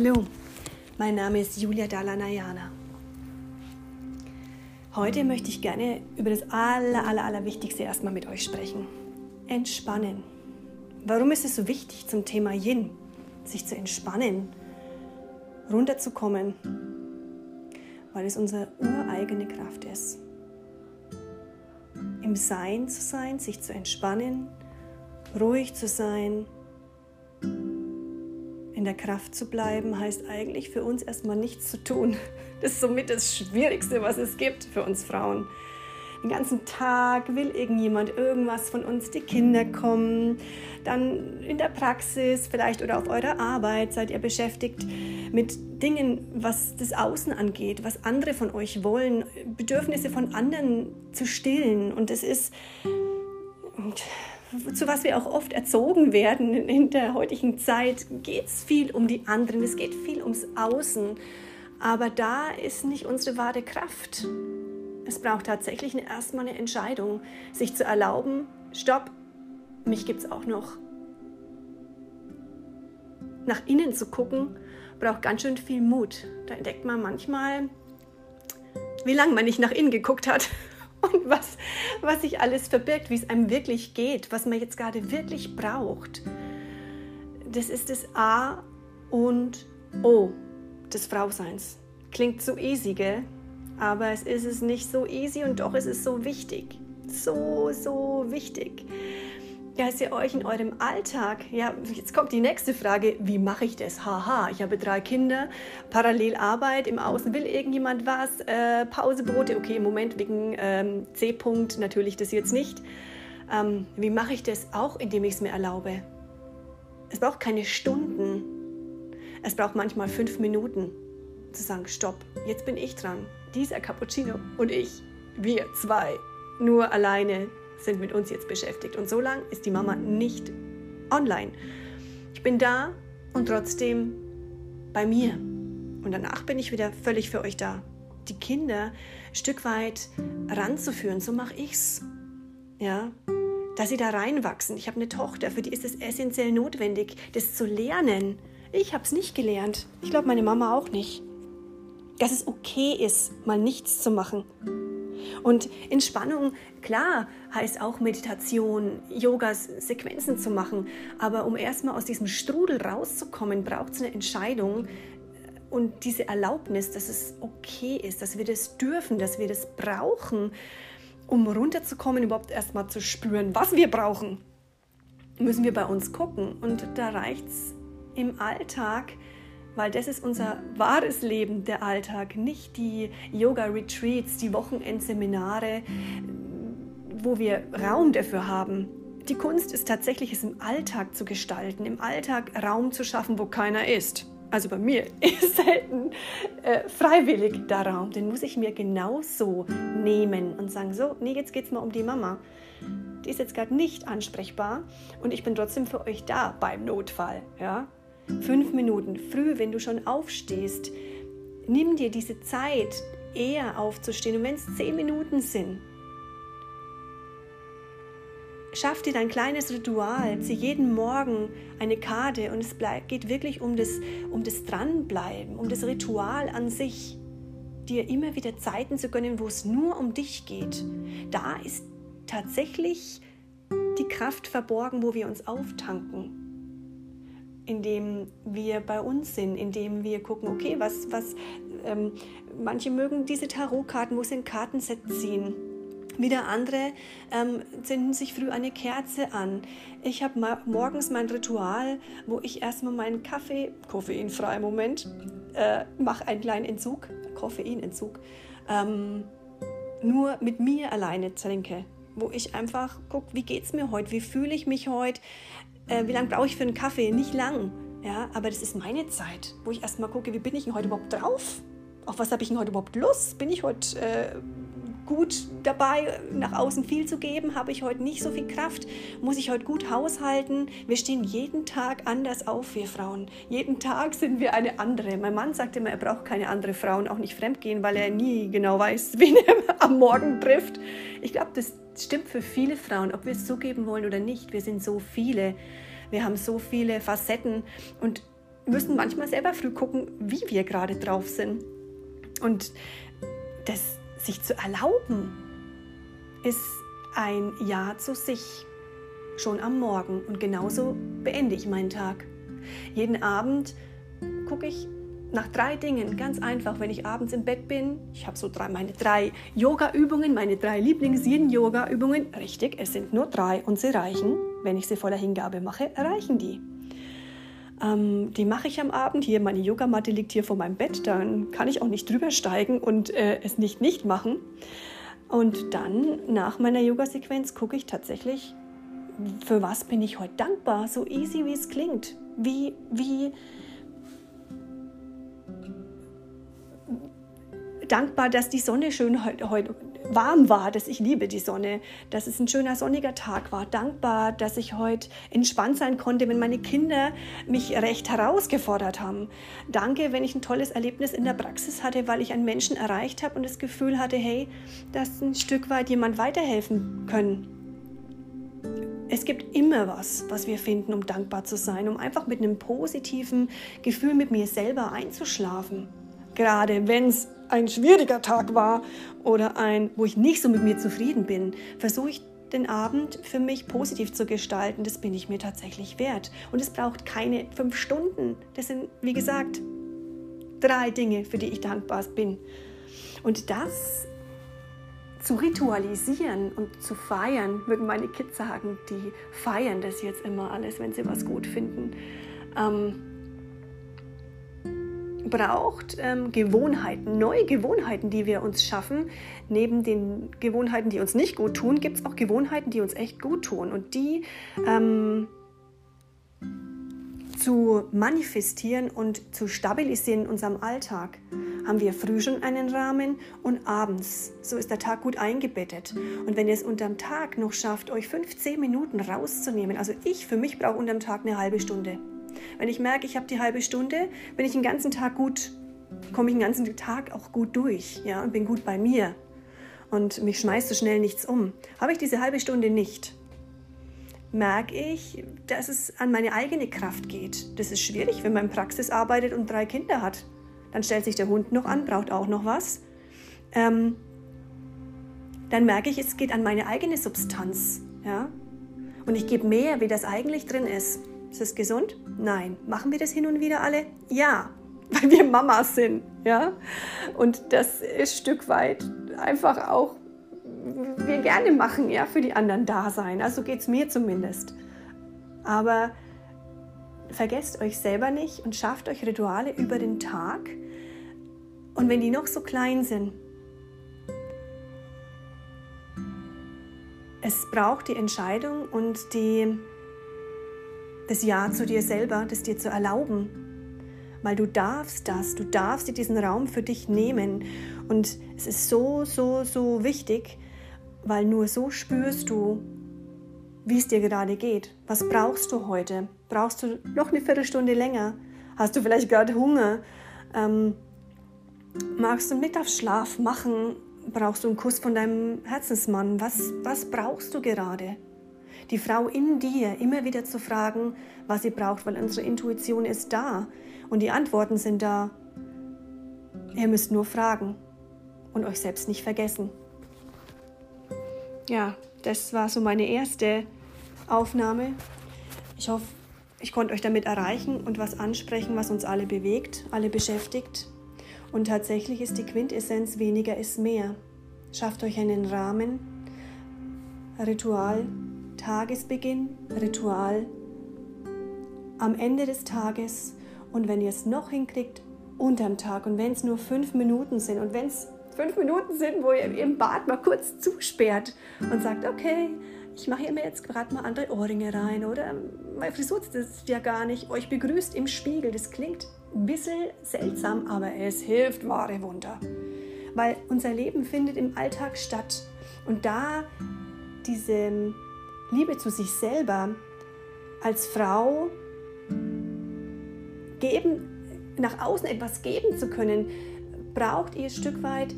Hallo, mein Name ist Julia Dalanayana. Heute möchte ich gerne über das aller, aller, aller erstmal mit euch sprechen. Entspannen. Warum ist es so wichtig zum Thema Yin, sich zu entspannen, runterzukommen? Weil es unsere ureigene Kraft ist. Im Sein zu sein, sich zu entspannen, ruhig zu sein, in der Kraft zu bleiben, heißt eigentlich für uns erstmal nichts zu tun. Das ist somit das Schwierigste, was es gibt für uns Frauen. Den ganzen Tag will irgendjemand irgendwas von uns, die Kinder kommen, dann in der Praxis vielleicht oder auf eurer Arbeit seid ihr beschäftigt mit Dingen, was das Außen angeht, was andere von euch wollen, Bedürfnisse von anderen zu stillen. Und es ist zu was wir auch oft erzogen werden in der heutigen Zeit, geht es viel um die anderen, es geht viel ums Außen. Aber da ist nicht unsere wahre Kraft. Es braucht tatsächlich erstmal eine Entscheidung, sich zu erlauben, stopp, mich gibt es auch noch. Nach innen zu gucken, braucht ganz schön viel Mut. Da entdeckt man manchmal, wie lange man nicht nach innen geguckt hat und was, was sich alles verbirgt, wie es einem wirklich geht, was man jetzt gerade wirklich braucht. Das ist das A und O des Frauseins. Klingt so easy, gell? Aber es ist es nicht so easy und doch ist es so wichtig. So, so wichtig dass ihr euch in eurem Alltag, ja, jetzt kommt die nächste Frage, wie mache ich das? Haha, ich habe drei Kinder, parallel Arbeit, im Außen will irgendjemand was, äh, Pausebrote, okay, im Moment wegen ähm, C-Punkt natürlich das jetzt nicht. Ähm, wie mache ich das? Auch indem ich es mir erlaube. Es braucht keine Stunden, es braucht manchmal fünf Minuten zu sagen, stopp, jetzt bin ich dran, dieser Cappuccino und ich, wir zwei, nur alleine sind mit uns jetzt beschäftigt. Und so lange ist die Mama nicht online. Ich bin da und trotzdem bei mir. Und danach bin ich wieder völlig für euch da. Die Kinder ein Stück weit ranzuführen, so mache ich's. Ja, dass sie da reinwachsen. Ich habe eine Tochter, für die ist es essentiell notwendig, das zu lernen. Ich habe es nicht gelernt. Ich glaube, meine Mama auch nicht. Dass es okay ist, mal nichts zu machen. Und Entspannung, klar, heißt auch Meditation, Yogas, Sequenzen zu machen. Aber um erstmal aus diesem Strudel rauszukommen, braucht es eine Entscheidung und diese Erlaubnis, dass es okay ist, dass wir das dürfen, dass wir das brauchen, um runterzukommen, überhaupt erstmal zu spüren, was wir brauchen. Müssen wir bei uns gucken. Und da reicht es im Alltag, weil das ist unser wahres Leben, der Alltag, nicht die Yoga-Retreats, die Wochenendseminare, wo wir Raum dafür haben. Die Kunst ist tatsächlich, es im Alltag zu gestalten, im Alltag Raum zu schaffen, wo keiner ist. Also bei mir ist selten äh, freiwillig der Raum. Den muss ich mir genauso nehmen und sagen, so, nee, jetzt geht es mal um die Mama. Die ist jetzt gerade nicht ansprechbar und ich bin trotzdem für euch da beim Notfall. Ja? Fünf Minuten früh, wenn du schon aufstehst, nimm dir diese Zeit, eher aufzustehen. Und wenn es zehn Minuten sind, schaff dir dein kleines Ritual, zieh jeden Morgen eine Karte und es geht wirklich um das, um das Dranbleiben, um das Ritual an sich, dir immer wieder Zeiten zu gönnen, wo es nur um dich geht. Da ist tatsächlich die Kraft verborgen, wo wir uns auftanken indem wir bei uns sind, indem wir gucken, okay, was, was, ähm, manche mögen diese Tarotkarten, wo sie ein Kartenset ziehen. Wieder andere ähm, zünden sich früh eine Kerze an. Ich habe morgens mein Ritual, wo ich erstmal meinen Kaffee, koffeinfrei Moment, äh, mache einen kleinen Entzug, Koffeinentzug, ähm, nur mit mir alleine trinke wo ich einfach gucke, wie geht es mir heute, wie fühle ich mich heute, äh, wie lange brauche ich für einen Kaffee? Nicht lang. Ja, aber das ist meine Zeit, wo ich erstmal gucke, wie bin ich denn heute überhaupt drauf? Auf was habe ich denn heute überhaupt Lust? Bin ich heute äh, gut dabei, nach außen viel zu geben? Habe ich heute nicht so viel Kraft? Muss ich heute gut haushalten? Wir stehen jeden Tag anders auf, wir Frauen. Jeden Tag sind wir eine andere. Mein Mann sagt immer, er braucht keine andere Frau und auch nicht fremdgehen, weil er nie genau weiß, wen er am Morgen trifft. Ich glaube, das stimmt für viele Frauen, ob wir es zugeben wollen oder nicht. Wir sind so viele. Wir haben so viele Facetten und müssen manchmal selber früh gucken, wie wir gerade drauf sind. Und das sich zu erlauben, ist ein Ja zu sich schon am Morgen. Und genauso beende ich meinen Tag. Jeden Abend gucke ich nach drei Dingen, ganz einfach, wenn ich abends im Bett bin, ich habe so drei, meine drei Yoga-Übungen, meine drei Lieblings-Yin-Yoga-Übungen. Richtig, es sind nur drei und sie reichen. Wenn ich sie voller Hingabe mache, reichen die. Ähm, die mache ich am Abend. Hier, meine Yogamatte liegt hier vor meinem Bett. Dann kann ich auch nicht drüber steigen und äh, es nicht nicht machen. Und dann, nach meiner Yoga-Sequenz, gucke ich tatsächlich, für was bin ich heute dankbar. So easy, wie es klingt. Wie, wie, dankbar, dass die Sonne schön heute, heute warm war, dass ich liebe die Sonne, dass es ein schöner sonniger Tag war. Dankbar, dass ich heute entspannt sein konnte, wenn meine Kinder mich recht herausgefordert haben. Danke, wenn ich ein tolles Erlebnis in der Praxis hatte, weil ich einen Menschen erreicht habe und das Gefühl hatte, hey, dass ein Stück weit jemand weiterhelfen können. Es gibt immer was, was wir finden, um dankbar zu sein, um einfach mit einem positiven Gefühl mit mir selber einzuschlafen. Gerade wenn es ein schwieriger Tag war oder ein, wo ich nicht so mit mir zufrieden bin, versuche ich den Abend für mich positiv zu gestalten. Das bin ich mir tatsächlich wert. Und es braucht keine fünf Stunden. Das sind, wie gesagt, drei Dinge, für die ich dankbar bin. Und das zu ritualisieren und zu feiern, würden meine Kids sagen, die feiern das jetzt immer alles, wenn sie was gut finden. Ähm, braucht ähm, Gewohnheiten, neue Gewohnheiten, die wir uns schaffen. Neben den Gewohnheiten, die uns nicht gut tun, gibt es auch Gewohnheiten, die uns echt gut tun. Und die ähm, zu manifestieren und zu stabilisieren in unserem Alltag, haben wir früh schon einen Rahmen und abends. So ist der Tag gut eingebettet. Und wenn ihr es unterm Tag noch schafft, euch 15 Minuten rauszunehmen, also ich für mich brauche unterm Tag eine halbe Stunde. Wenn ich merke, ich habe die halbe Stunde, bin ich den ganzen Tag gut, komme ich den ganzen Tag auch gut durch ja, und bin gut bei mir. Und mich schmeißt so schnell nichts um. Habe ich diese halbe Stunde nicht, merke ich, dass es an meine eigene Kraft geht. Das ist schwierig, wenn man in Praxis arbeitet und drei Kinder hat. Dann stellt sich der Hund noch an, braucht auch noch was. Ähm, dann merke ich, es geht an meine eigene Substanz. Ja? Und ich gebe mehr, wie das eigentlich drin ist. Ist das gesund? Nein. Machen wir das hin und wieder alle? Ja, weil wir Mamas sind, ja. Und das ist ein Stück weit einfach auch wir gerne machen, ja, für die anderen da sein. Also geht es mir zumindest. Aber vergesst euch selber nicht und schafft euch Rituale über den Tag. Und wenn die noch so klein sind, es braucht die Entscheidung und die das Ja zu dir selber, das dir zu erlauben. Weil du darfst das, du darfst dir diesen Raum für dich nehmen. Und es ist so, so, so wichtig, weil nur so spürst du, wie es dir gerade geht. Was brauchst du heute? Brauchst du noch eine Viertelstunde länger? Hast du vielleicht gerade Hunger? Ähm, magst du einen Mittagsschlaf machen? Brauchst du einen Kuss von deinem Herzensmann? Was, was brauchst du gerade? Die Frau in dir immer wieder zu fragen, was sie braucht, weil unsere Intuition ist da und die Antworten sind da. Ihr müsst nur fragen und euch selbst nicht vergessen. Ja, das war so meine erste Aufnahme. Ich hoffe, ich konnte euch damit erreichen und was ansprechen, was uns alle bewegt, alle beschäftigt. Und tatsächlich ist die Quintessenz weniger ist mehr. Schafft euch einen Rahmen, Ritual, Tagesbeginn, Ritual, am Ende des Tages und wenn ihr es noch hinkriegt, unterm Tag und wenn es nur fünf Minuten sind und wenn es fünf Minuten sind, wo ihr im Bad mal kurz zusperrt und sagt, okay, ich mache mir jetzt gerade mal andere Ohrringe rein oder meine Frisur ist ja gar nicht, euch begrüßt im Spiegel. Das klingt ein bisschen seltsam, aber es hilft wahre Wunder. Weil unser Leben findet im Alltag statt und da diese Liebe zu sich selber als Frau geben, nach außen etwas geben zu können, braucht ihr ein Stück weit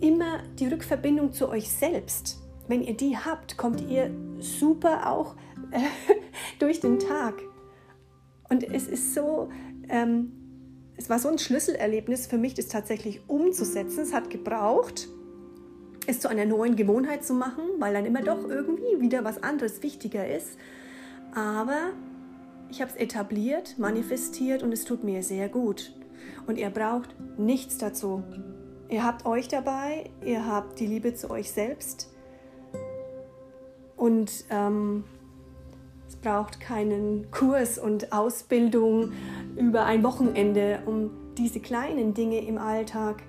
immer die Rückverbindung zu euch selbst. Wenn ihr die habt, kommt ihr super auch äh, durch den Tag. Und es ist so, ähm, es war so ein Schlüsselerlebnis für mich, das tatsächlich umzusetzen. Es hat gebraucht, es zu einer neuen Gewohnheit zu machen, weil dann immer doch irgendwie wieder was anderes wichtiger ist. Aber ich habe es etabliert, manifestiert und es tut mir sehr gut. Und ihr braucht nichts dazu. Ihr habt euch dabei, ihr habt die Liebe zu euch selbst. Und ähm, es braucht keinen Kurs und Ausbildung über ein Wochenende, um diese kleinen Dinge im Alltag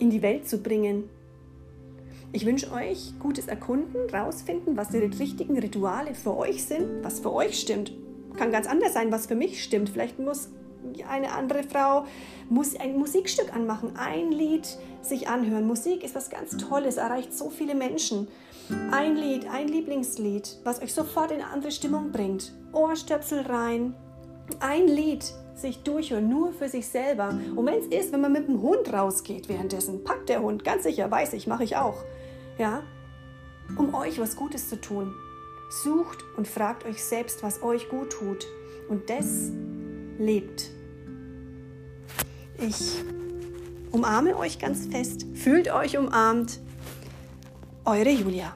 in die Welt zu bringen. Ich wünsche euch gutes Erkunden, rausfinden, was die richtigen Rituale für euch sind, was für euch stimmt. Kann ganz anders sein, was für mich stimmt. Vielleicht muss eine andere Frau muss ein Musikstück anmachen, ein Lied sich anhören. Musik ist was ganz Tolles, erreicht so viele Menschen. Ein Lied, ein Lieblingslied, was euch sofort in eine andere Stimmung bringt. Ohrstöpsel rein, ein Lied sich durchhören, nur für sich selber. Und wenn es ist, wenn man mit dem Hund rausgeht währenddessen, packt der Hund, ganz sicher, weiß ich, mache ich auch. Ja, um euch was Gutes zu tun. Sucht und fragt euch selbst, was euch gut tut. Und das lebt. Ich umarme euch ganz fest, fühlt euch umarmt. Eure Julia.